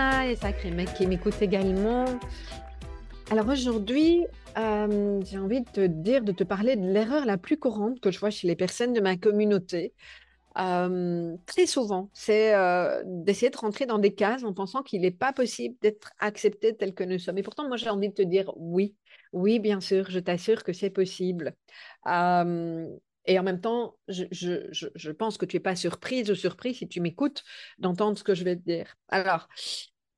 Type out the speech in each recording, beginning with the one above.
Nana et sacrés mecs qui m'écoutent également. Alors aujourd'hui, euh, j'ai envie de te dire, de te parler de l'erreur la plus courante que je vois chez les personnes de ma communauté. Euh, très souvent, c'est euh, d'essayer de rentrer dans des cases en pensant qu'il n'est pas possible d'être accepté tel que nous sommes. Et pourtant, moi, j'ai envie de te dire oui, oui, bien sûr, je t'assure que c'est possible. Et en même temps, je, pense que tu n'es pas surprise ou surpris si tu m'écoutes d'entendre ce que je vais te dire. Alors,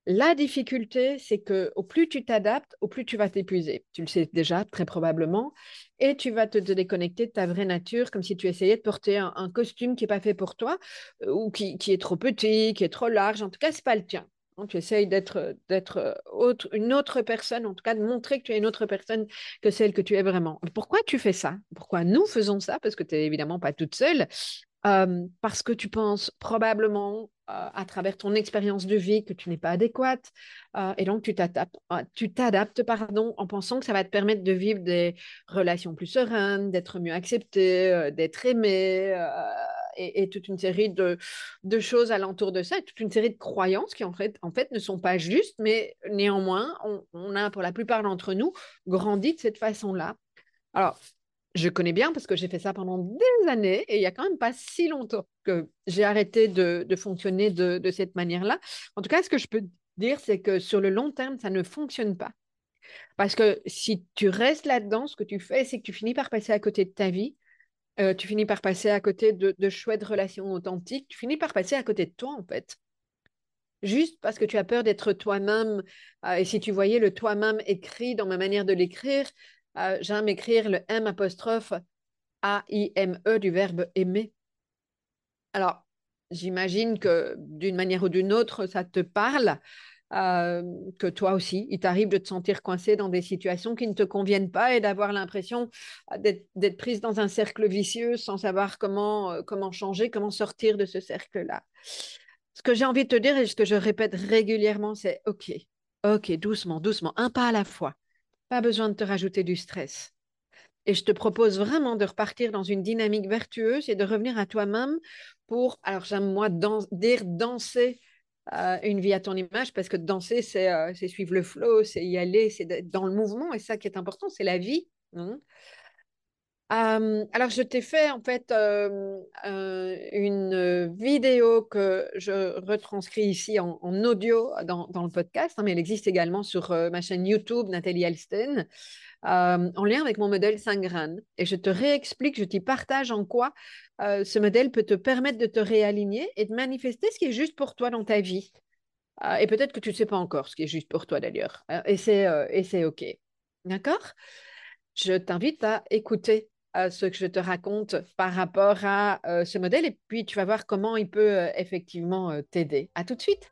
la difficulté, c'est que au plus tu t'adaptes, au plus tu vas t'épuiser. Tu le sais déjà, très probablement. Et tu vas te, déconnecter de ta vraie nature, comme si tu essayais de porter un, costume qui n'est pas fait pour toi, euh, ou qui, est trop petit, qui est trop large. En tout cas, ce n'est pas le tien. Hein, tu essayes d'être, d'être euh, une autre personne, en tout cas de montrer que tu es une autre personne que celle que tu es vraiment. Pourquoi tu fais ça? Pourquoi nous faisons ça? Parce que tu n'es évidemment pas toute seule. Parce que tu penses probablement à travers ton expérience de vie que tu n'es pas adéquate et donc tu t'adaptes, tu t'adaptes pardon, en pensant que ça va te permettre de vivre des relations plus sereines, d'être mieux accepté, d'être aimé et, toute une série de, de, choses alentour de ça, toute une série de croyances qui en fait, en fait ne sont pas justes, mais néanmoins, on, a pour la plupart d'entre nous grandi de cette façon-là. Alors, je connais bien parce que j'ai fait ça pendant des années et il n'y a quand même pas si longtemps que j'ai arrêté de, de fonctionner de, de cette manière-là. En tout cas, ce que je peux dire, c'est que sur le long terme, ça ne fonctionne pas. Parce que si tu restes là-dedans, ce que tu fais, c'est que tu finis par passer à côté de ta vie euh, tu finis par passer à côté de, chouettes relations authentiques, tu finis par passer à côté de toi en fait. Juste parce que tu as peur d'être toi-même. Euh, et si tu voyais le toi-même écrit dans ma manière de l'écrire, euh, j'aime écrire le M apostrophe A-I-M-E du verbe aimer. Alors, j'imagine que d'une manière ou d'une autre, ça te parle. Euh, que toi aussi, il t'arrive de te sentir coincé dans des situations qui ne te conviennent pas et d'avoir l'impression euh, d'être prise dans un cercle vicieux sans savoir comment, comment changer, comment sortir de ce cercle-là. Ce que j'ai envie de te dire et ce que je répète régulièrement, c'est OK, OK, doucement, doucement, un pas à la fois. Pas besoin de te rajouter du stress. Et je te propose vraiment de repartir dans une dynamique vertueuse et de revenir à toi-même pour, alors j'aime moi dire danser une vie à ton image parce que danser, c'est suivre le flow, c'est y aller, c'est dans le mouvement et ça qui est important, c'est la vie. Hein. Alors, je t'ai fait en fait une vidéo que je retranscris ici en, audio dans, le podcast, hein, mais elle existe également sur ma chaîne YouTube, Nathalie Alsten. En lien avec mon modèle 5 graines. Et je te réexplique, je t'y partage en quoi ce modèle peut te permettre de te réaligner et de manifester ce qui est juste pour toi dans ta vie. Euh, et peut-être que tu ne sais pas encore ce qui est juste pour toi d'ailleurs. et c'est OK. D'accord? Je t'invite à écouter ce que je te raconte par rapport à ce modèle et puis tu vas voir comment il peut effectivement t'aider. À tout de suite.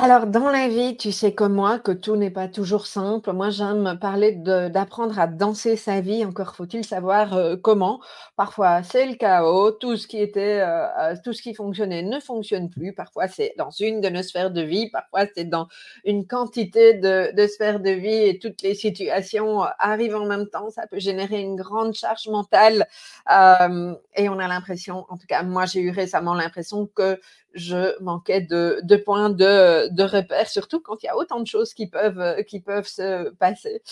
Alors, dans la vie, tu sais comme moi que tout n'est pas toujours simple. Moi, j'aime parler d'apprendre à danser sa vie. Encore faut-il savoir euh, comment. Parfois, c'est le chaos. Tout ce qui était, euh, euh, tout ce qui fonctionnait ne fonctionne plus. Parfois, c'est dans une de nos sphères de vie. Parfois, c'est dans une quantité de, sphères de vie et toutes les situations arrivent en même temps. Ça peut générer une grande charge mentale. et on a l'impression, en tout cas, moi, j'ai eu récemment l'impression que je manquais de points de, de repère, surtout quand il y a autant de choses qui peuvent, qui peuvent se passer.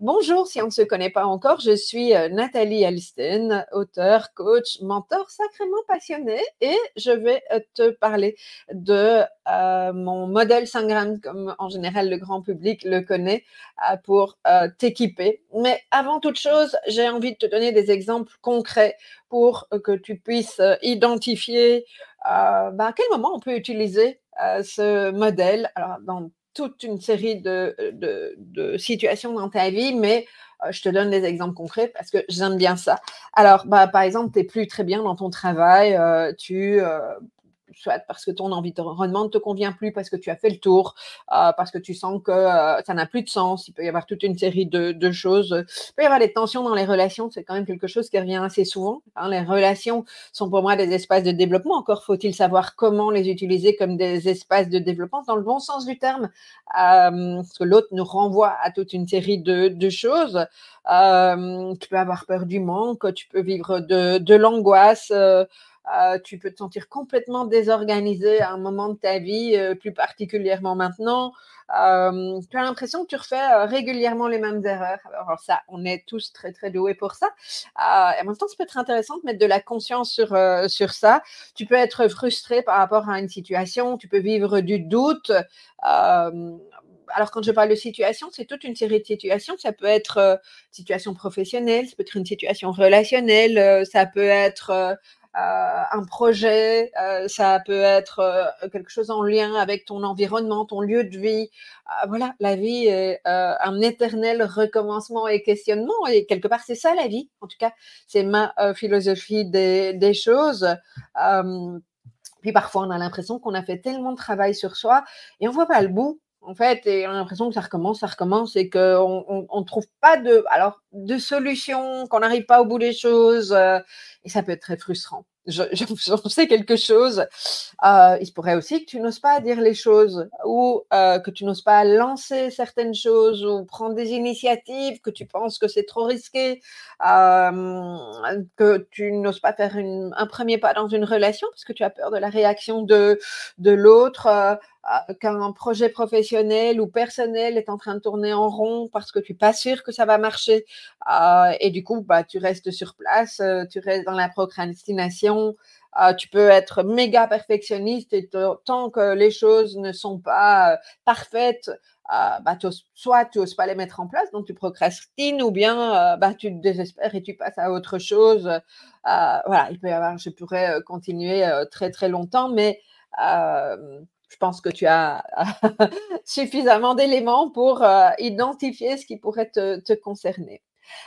Bonjour, si on ne se connaît pas encore, je suis euh, Nathalie Alisten, auteur, coach, mentor sacrément passionné et je vais euh, te parler de euh, mon modèle 5 grammes, comme en général le grand public le connaît, pour t'équiper. Mais avant toute chose, j'ai envie de te donner des exemples concrets pour que tu puisses identifier bah, à quel moment on peut utiliser ce modèle. Alors, dans toute une série de, de, situations dans ta vie, mais je te donne des exemples concrets parce que j'aime bien ça. Alors, bah, par exemple, tu n'es plus très bien dans ton travail, tu soit parce que ton environnement ne te convient plus, parce que tu as fait le tour, euh, parce que tu sens que euh, ça n'a plus de sens. Il peut y avoir toute une série de, choses. Il peut y avoir des tensions dans les relations. C'est quand même quelque chose qui revient assez souvent. Hein. Les relations sont pour moi des espaces de développement. Encore faut-il savoir comment les utiliser comme des espaces de développement dans le bon sens du terme, euh, parce que l'autre nous renvoie à toute une série de, choses. tu peux avoir peur du manque, tu peux vivre de, de l'angoisse. Euh, tu peux te sentir complètement désorganisé à un moment de ta vie, euh, plus particulièrement maintenant. Euh, tu as l'impression que tu refais régulièrement les mêmes erreurs. Alors ça, on est tous très très doués pour ça. et en même temps, ça peut être intéressant de mettre de la conscience sur, sur ça. Tu peux être frustré par rapport à une situation, tu peux vivre du doute alors quand je parle de situation, c'est toute une série de situations. Ça peut être situation professionnelle, ça peut être une situation relationnelle, ça peut être euh, un projet, euh, ça peut être euh, quelque chose en lien avec ton environnement, ton lieu de vie. voilà, la vie est un éternel recommencement et questionnement. Et quelque part, c'est ça la vie. En tout cas, c'est ma philosophie des, choses. puis parfois, on a l'impression qu'on a fait tellement de travail sur soi et on voit pas le bout en fait, et on a l'impression que ça recommence, ça recommence, et qu'on ne trouve pas de, alors, de solution, qu'on n'arrive pas au bout des choses, et ça peut être très frustrant je, sais quelque chose, euh, il se pourrait aussi que tu n'oses pas dire les choses ou euh, que tu n'oses pas lancer certaines choses ou prendre des initiatives, que tu penses que c'est trop risqué, euh, que tu n'oses pas faire un premier pas dans une relation parce que tu as peur de la réaction de, de l'autre. Euh, euh, qu'un projet professionnel ou personnel est en train de tourner en rond parce que tu n'es pas sûr que ça va marcher euh, et du coup bah, tu restes sur place, euh, tu restes dans la procrastination, tu peux être méga perfectionniste et tant que les choses ne sont pas parfaites, bah, soit tu n'oses pas les mettre en place, donc tu procrastines, ou bien bah, tu te désespères et tu passes à autre chose. voilà, il peut y avoir, je pourrais continuer très très longtemps, mais je pense que tu as suffisamment d'éléments pour euh, identifier ce qui pourrait te, concerner.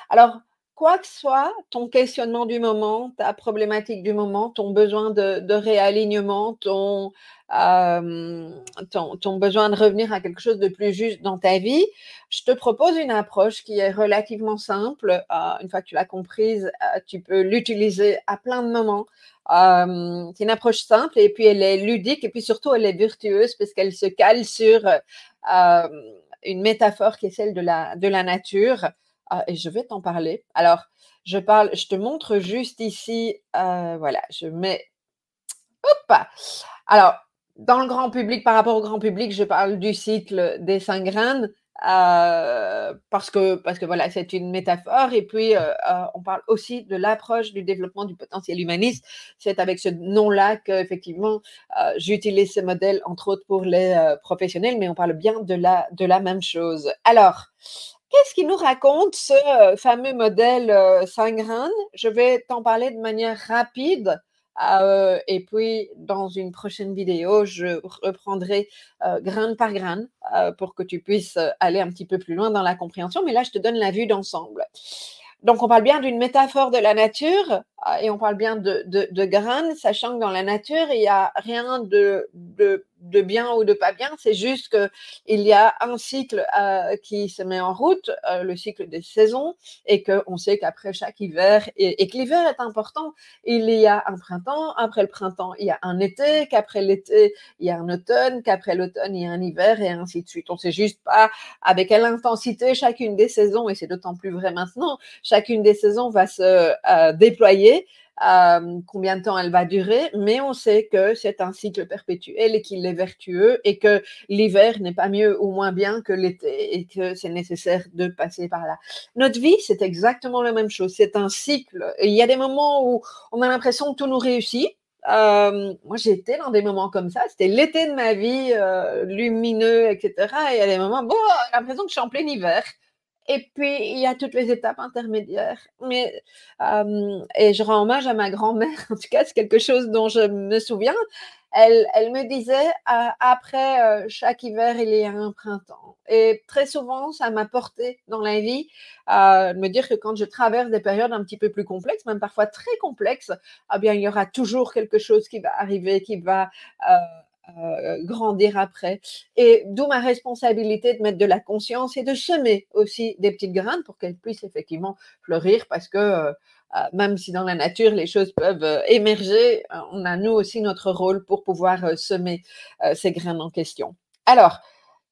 Alors, quoi que soit ton questionnement du moment, ta problématique du moment, ton besoin de, réalignement, euh, ton, besoin de revenir à quelque chose de plus juste dans ta vie, je te propose une approche qui est relativement simple. Euh, une fois que tu l'as comprise, tu peux l'utiliser à plein de moments c'est une approche simple et puis elle est ludique et puis surtout elle est virtueuse parce qu'elle se cale sur une métaphore qui est celle de la nature. Ah, et je vais t'en parler. Alors, je parle, je te montre juste ici, voilà, je mets, hop, alors, dans le grand public, par rapport au grand public, je parle du cycle des cinq graines. Euh, parce que parce que voilà, c'est une métaphore. Et puis, euh, euh, on parle aussi de l'approche du développement du potentiel humaniste. C'est avec ce nom-là qu'effectivement, j'utilise ce modèle, entre autres pour les professionnels, mais on parle bien de la, de la même chose. Alors, Qu'est-ce qui nous raconte ce fameux modèle 5 graines Je vais t'en parler de manière rapide euh, et puis, dans une prochaine vidéo, je reprendrai euh, grain par grain euh, pour que tu puisses aller un petit peu plus loin dans la compréhension. Mais là, je te donne la vue d'ensemble. Donc, on parle bien d'une métaphore de la nature et on parle bien de, graines, sachant que dans la nature, il n'y a rien de bien ou de pas bien, c'est juste qu'il y a un cycle euh, qui se met en route, euh, le cycle des saisons, et qu'on sait qu'après chaque hiver, et, que l'hiver est important, il y a un printemps, après le printemps, il y a un été, qu'après l'été, il y a un automne, qu'après l'automne, il y a un hiver, et ainsi de suite. On ne sait juste pas avec quelle intensité chacune des saisons, et c'est d'autant plus vrai maintenant, chacune des saisons va se euh, déployer idée combien de temps elle va durer, mais on sait que c'est un cycle perpétuel et qu'il est vertueux et que l'hiver n'est pas mieux ou moins bien que l'été et que c'est nécessaire de passer par là. Notre vie, c'est exactement la même chose. C'est un cycle. il y a des moments où on a l'impression que tout nous réussit. moi, j'étais dans des moments comme ça. C'était l'été de ma vie, lumineux, etc. Et il y a des moments, bon, l'impression que je suis en plein hiver. Et puis, il y a toutes les étapes intermédiaires. Mais, et je rends hommage à ma grand-mère, en tout cas, c'est quelque chose dont je me souviens. Elle, elle me disait, après chaque hiver, il y a un printemps. Et très souvent, ça m'a porté dans la vie à me dire que quand je traverse des périodes un petit peu plus complexes, même parfois très complexes, eh bien, il y aura toujours quelque chose qui va arriver, qui va euh, grandir après. Et d'où ma responsabilité de mettre de la conscience et de semer aussi des petites graines pour qu'elles puissent effectivement fleurir parce que euh, euh, même si dans la nature les choses peuvent émerger, on a nous aussi notre rôle pour pouvoir semer ces graines en question. Alors,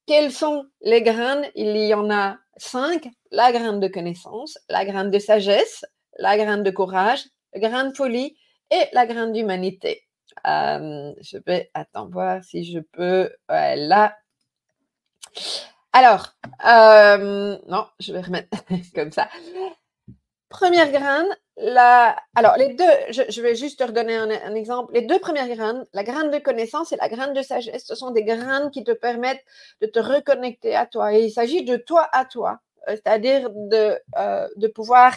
quelles sont les graines? Il y en a cinq. La graine de connaissance, la graine de sagesse, la graine de courage, la graine de folie et la graine d'humanité je vais, attends, voir si je peux. Voilà. Alors, non, je vais remettre comme ça. Première graine, la... alors les deux, je, vais juste te redonner un, un, exemple. Les deux premières graines, la graine de connaissance et la graine de sagesse, ce sont des graines qui te permettent de te reconnecter à toi. Et il s'agit de toi à toi, euh, c'est-à-dire de, euh, de pouvoir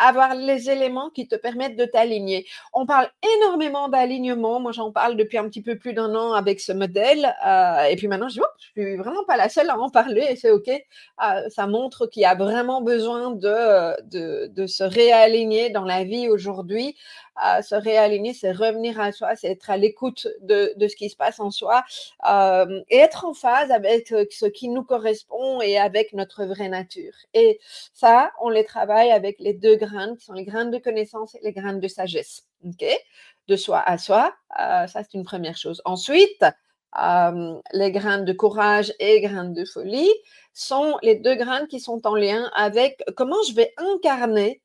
avoir les éléments qui te permettent de t'aligner. On parle énormément d'alignement. Moi, j'en parle depuis un petit peu plus d'un an avec ce modèle. Euh, et puis maintenant, je, ne suis vraiment pas la seule à en parler et c'est OK. Euh, ça montre qu'il y a vraiment besoin de se réaligner dans la vie aujourd'hui se réaligner, c'est revenir à soi, c'est être à l'écoute de, ce qui se passe en soi euh, et être en phase avec euh, ce qui nous correspond et avec notre vraie nature. Et ça, on les travaille avec les deux graines qui sont les graines de connaissance et les graines de sagesse. ok? De soi à soi, euh, ça c'est une première chose. Ensuite, les graines de courage et graines de folie sont les deux graines qui sont en lien avec comment je vais incarner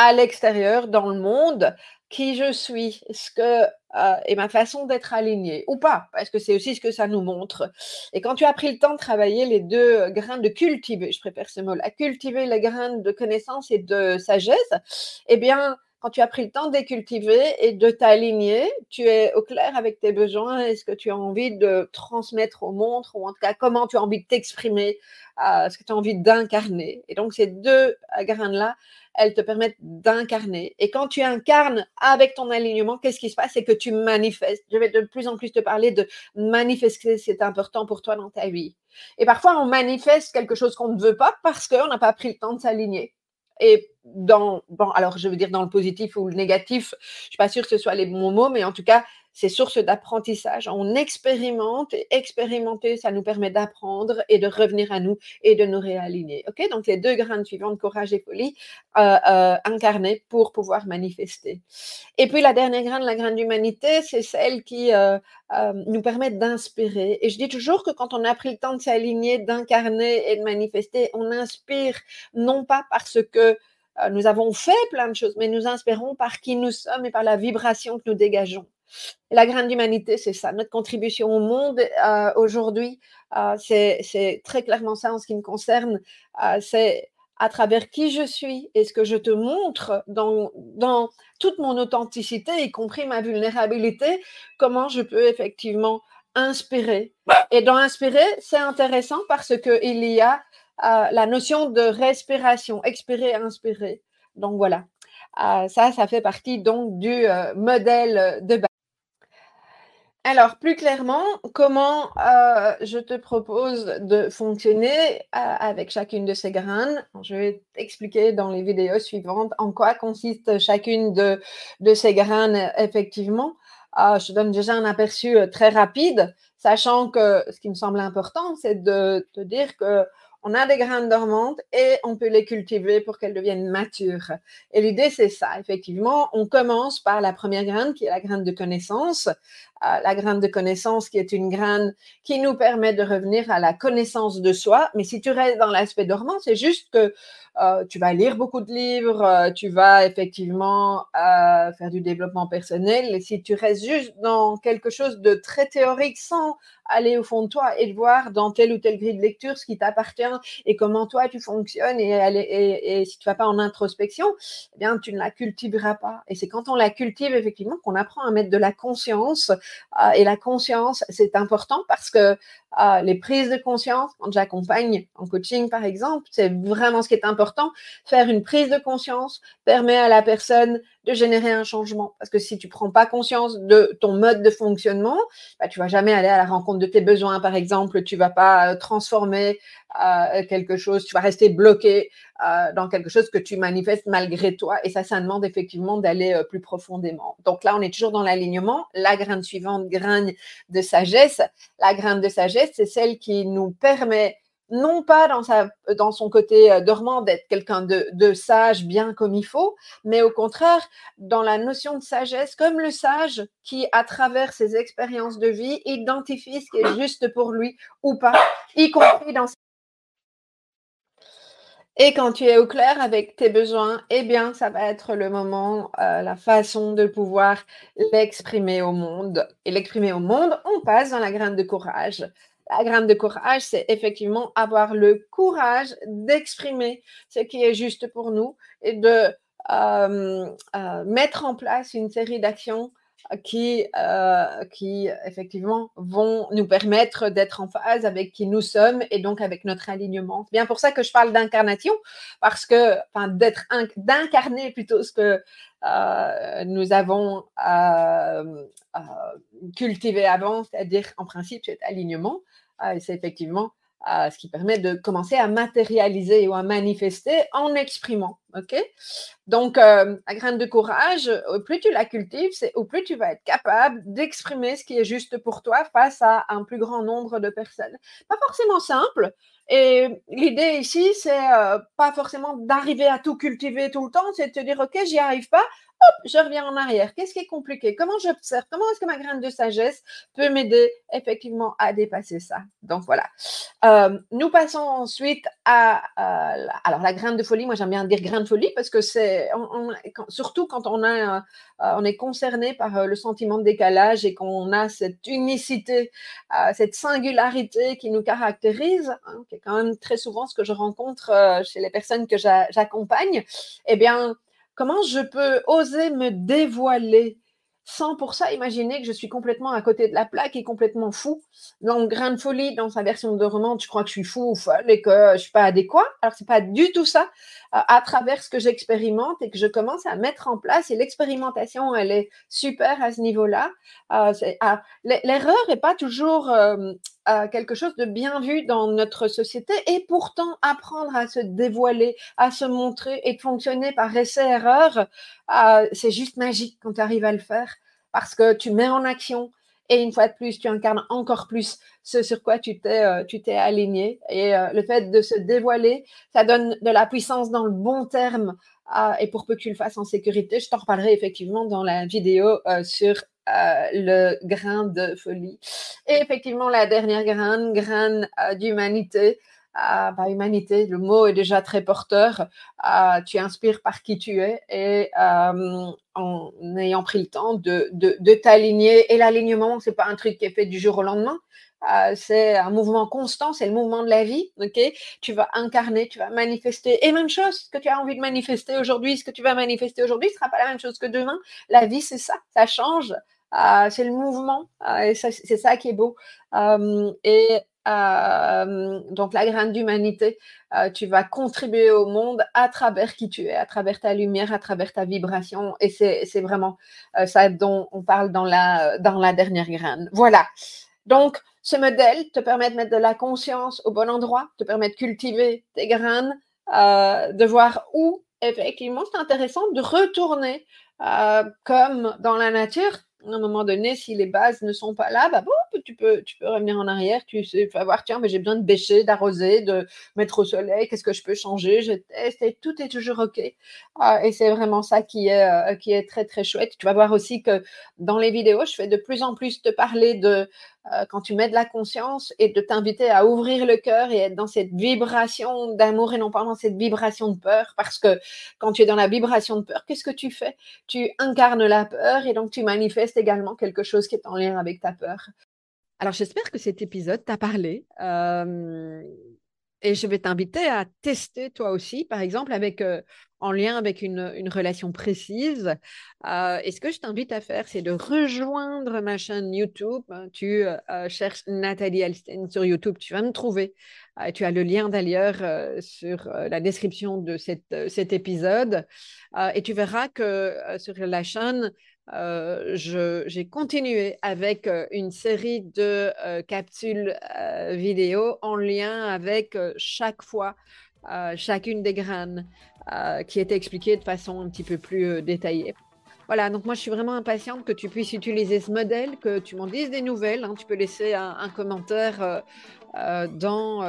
à l'extérieur, dans le monde, qui je suis, ce que euh, et ma façon d'être alignée ou pas, parce que c'est aussi ce que ça nous montre. Et quand tu as pris le temps de travailler les deux grains de cultiver, je préfère ce mot, à cultiver les grains de connaissance et de sagesse, eh bien, quand tu as pris le temps de les et de t'aligner, tu es au clair avec tes besoins et ce que tu as envie de transmettre au monde, ou en tout cas comment tu as envie de t'exprimer, euh, ce que tu as envie d'incarner. Et donc ces deux grains-là, elles te permettent d'incarner. Et quand tu incarnes avec ton alignement, qu'est-ce qui se passe? C'est que tu manifestes. Je vais de plus en plus te parler de manifester, c'est important pour toi dans ta vie. Et parfois, on manifeste quelque chose qu'on ne veut pas parce qu'on n'a pas pris le temps de s'aligner. Et dans, bon, alors je veux dire dans le positif ou le négatif, je ne suis pas sûre que ce soit les bons mots, mais en tout cas, c'est source d'apprentissage. On expérimente et expérimenter, ça nous permet d'apprendre et de revenir à nous et de nous réaligner. Ok, donc les deux graines suivantes, courage et folie, euh, euh, incarnées pour pouvoir manifester. Et puis la dernière graine, la graine d'humanité, c'est celle qui euh, nous permet d'inspirer. Et je dis toujours que quand on a pris le temps de s'aligner, d'incarner et de manifester, on inspire non pas parce que nous avons fait plein de choses, mais nous inspirons par qui nous sommes et par la vibration que nous dégageons. La grande d'humanité, c'est ça. Notre contribution au monde euh, aujourd'hui, euh, c'est très clairement ça en ce qui me concerne. Euh, c'est à travers qui je suis et ce que je te montre dans, dans toute mon authenticité, y compris ma vulnérabilité, comment je peux effectivement inspirer. Et dans inspirer, c'est intéressant parce qu'il y a la notion de respiration, expirer, inspirer. Donc voilà. ça, ça fait partie donc du modèle de base. Alors, plus clairement, comment euh, je te propose de fonctionner euh, avec chacune de ces graines? Je vais t'expliquer dans les vidéos suivantes en quoi consiste chacune de, ces graines effectivement. Euh, je donne déjà un aperçu très rapide, sachant que ce qui me semble important, c'est de te dire que on a des graines dormantes et on peut les cultiver pour qu'elles deviennent matures. Et l'idée, c'est ça. Effectivement, on commence par la première graine, qui est la graine de connaissance. Euh, la graine de connaissance, qui est une graine qui nous permet de revenir à la connaissance de soi. Mais si tu restes dans l'aspect dormant, c'est juste que euh, tu vas lire beaucoup de livres, euh, tu vas effectivement faire du développement personnel. Et si tu restes juste dans quelque chose de très théorique sans aller au fond de toi et de voir dans telle ou telle grille de lecture ce qui t'appartient et comment toi tu fonctionnes et, si tu vas pas en introspection, eh bien tu ne la cultiveras pas. Et c'est quand on la cultive effectivement qu'on apprend à mettre de la conscience. Euh, et la conscience, c'est important parce que euh, les prises de conscience, quand j'accompagne en coaching par exemple, c'est vraiment ce qui est important. Faire une prise de conscience permet à la personne de générer un changement. Parce que si tu prends pas conscience de ton mode de fonctionnement, bah, tu vas jamais aller à la rencontre de tes besoins, par exemple. Tu vas pas euh, transformer euh, quelque chose, tu vas rester bloqué euh, dans quelque chose que tu manifestes malgré toi. Et ça, ça demande effectivement d'aller plus profondément. Donc là, on est toujours dans l'alignement. La graine suivante, graine de sagesse. La graine de sagesse, c'est celle qui nous permet non pas dans, sa, dans son côté euh, dormant d'être quelqu'un de, sage bien comme il faut, mais au contraire dans la notion de sagesse, comme le sage qui, à travers ses expériences de vie, identifie ce qui est juste pour lui ou pas, y compris dans et quand tu es au clair avec tes besoins, eh bien, ça va être le moment, euh, la façon de pouvoir l'exprimer au monde. Et l'exprimer au monde, on passe dans la graine de courage la graine de courage, c'est effectivement avoir le courage d'exprimer ce qui est juste pour nous et de euh, euh, mettre en place une série d'actions qui, euh, qui effectivement vont nous permettre d'être en phase avec qui nous sommes et donc avec notre alignement. C'est bien pour ça que je parle d'incarnation, parce que, enfin, d'être d'incarner plutôt ce que nous avons cultivé avant, c'est-à-dire en principe cet alignement. C'est effectivement ce qui permet de commencer à matérialiser ou à manifester en exprimant. ok? Donc, euh, la graine de courage, au plus tu la cultives, c'est au plus tu vas être capable d'exprimer ce qui est juste pour toi face à un plus grand nombre de personnes. Pas forcément simple. Et l'idée ici, c'est euh, pas forcément d'arriver à tout cultiver tout le temps, c'est de te dire, OK, j'y arrive pas, je reviens en arrière. Qu'est-ce qui est compliqué? Comment j'observe? Comment est-ce que ma graine de sagesse peut m'aider effectivement à dépasser ça? Donc voilà. Euh, nous passons ensuite à euh, alors la graine de folie. Moi j'aime bien dire graine de folie parce que c'est surtout quand on a euh, on est concerné par le sentiment de décalage et qu'on a cette unicité, cette singularité qui nous caractérise, hein, qui est quand même très souvent ce que je rencontre chez les personnes que j'accompagne. Eh bien Comment je peux oser me dévoiler? Sans pour ça imaginer que je suis complètement à côté de la plaque et complètement fou. Dans Grain de folie, dans sa version de roman, je crois que je suis fou ou folle et que je suis pas adéquat. Alors c'est pas du tout ça. Euh, à travers ce que j'expérimente et que je commence à mettre en place et l'expérimentation, elle est super à ce niveau-là. Euh, ah, l'erreur n'est pas toujours euh, quelque chose de bien vu dans notre société et pourtant apprendre à se dévoiler, à se montrer et fonctionner par essai-erreur, euh, c'est juste magique quand tu arrives à le faire parce que tu mets en action et une fois de plus, tu incarnes encore plus ce sur quoi tu t'es, euh, aligné. Et euh, le fait de se dévoiler, ça donne de la puissance dans le bon terme. et pour peu que tu le fasses en sécurité, je t'en reparlerai effectivement dans la vidéo sur le grain de folie. Et effectivement, la dernière graine, graine d'humanité. Ah, bah, humanité, le mot est déjà très porteur. Ah, tu inspires par qui tu es et en ayant pris le temps de, de, t'aligner. Et l'alignement, c'est pas un truc qui est fait du jour au lendemain. Ah, c'est un mouvement constant, c'est le mouvement de la vie. Ok, tu vas incarner, tu vas manifester. Et même chose, ce que tu as envie de manifester aujourd'hui, ce que tu vas manifester aujourd'hui, ne sera pas la même chose que demain. La vie, c'est ça, ça change. c'est le mouvement, c'est ça qui est beau. et euh, donc la graine d'humanité, euh, tu vas contribuer au monde à travers qui tu es, à travers ta lumière, à travers ta vibration. Et c'est vraiment euh, ça dont on parle dans la, dans la dernière graine. Voilà. Donc, ce modèle te permet de mettre de la conscience au bon endroit, te permet de cultiver tes graines, de voir où, effectivement, c'est intéressant de retourner comme dans la nature à un moment donné, si les bases ne sont pas là, bah bon, tu peux, tu peux revenir en arrière, tu sais, vas voir, tiens, mais j'ai besoin de bêcher, d'arroser, de mettre au soleil, qu'est-ce que je peux changer, je teste et tout est toujours OK. Ah, et c'est vraiment ça qui est, euh, qui est très, très chouette. Tu vas voir aussi que dans les vidéos, je fais de plus en plus te parler de euh, quand tu mets de la conscience et de t'inviter à ouvrir le cœur et être dans cette vibration d'amour et non pas dans cette vibration de peur. Parce que quand tu es dans la vibration de peur, qu'est-ce que tu fais? Tu incarnes la peur et donc tu manifestes également quelque chose qui est en lien avec ta peur. Alors j'espère que cet épisode t'a parlé. Euh, et je vais t'inviter à tester toi aussi, par exemple, euh, en lien avec une, relation précise. Euh, et ce que je t'invite à faire, c'est de rejoindre ma chaîne YouTube. Tu euh, cherches Nathalie Alstein sur YouTube, tu vas me trouver. tu as le lien d'ailleurs sur la description de cet épisode. et tu verras que sur la chaîne, euh, j'ai continué avec euh, une série de euh, capsules vidéo en lien avec chaque fois chacune des graines qui était expliquée de façon un petit peu plus détaillée. Voilà, donc moi je suis vraiment impatiente que tu puisses utiliser ce modèle, que tu m'en dises des nouvelles. Hein. Tu peux laisser un, commentaire dans,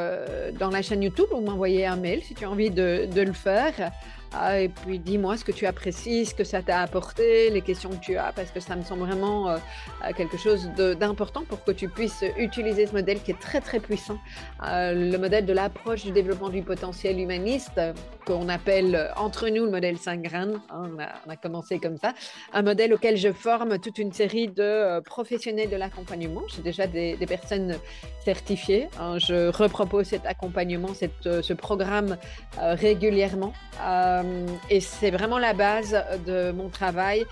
dans la chaîne YouTube ou m'envoyer un mail si tu as envie de, de le faire. Ah, et puis dis-moi ce que tu apprécies, ce que ça t'a apporté, les questions que tu as, parce que ça me semble vraiment euh, euh, quelque chose d'important pour que tu puisses utiliser ce modèle qui est très très puissant, euh, le modèle de l'approche du développement du potentiel humaniste, qu'on appelle entre nous le modèle 5 graines, hein, on, a, commencé comme ça, un modèle auquel je forme toute une série de professionnels de l'accompagnement. J'ai déjà des, personnes certifiées, hein. je repropose cet accompagnement, ce programme régulièrement. Euh, et c'est vraiment la base de mon travail.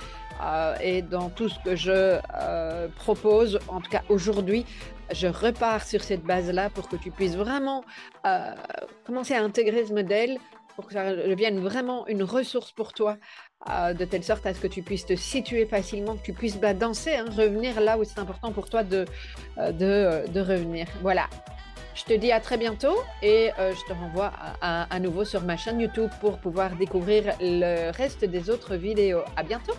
Euh, et dans tout ce que je euh, propose, en tout cas aujourd'hui, je repars sur cette base-là pour que tu puisses vraiment commencer à intégrer ce modèle pour que ça devienne vraiment une ressource pour toi, de telle sorte à ce que tu puisses te situer facilement, que tu puisses bah, danser, hein, revenir là où c'est important pour toi de, de, de revenir. Voilà. Je te dis à très bientôt et euh, je te renvoie à, nouveau sur ma chaîne YouTube pour pouvoir découvrir le reste des autres vidéos. À bientôt!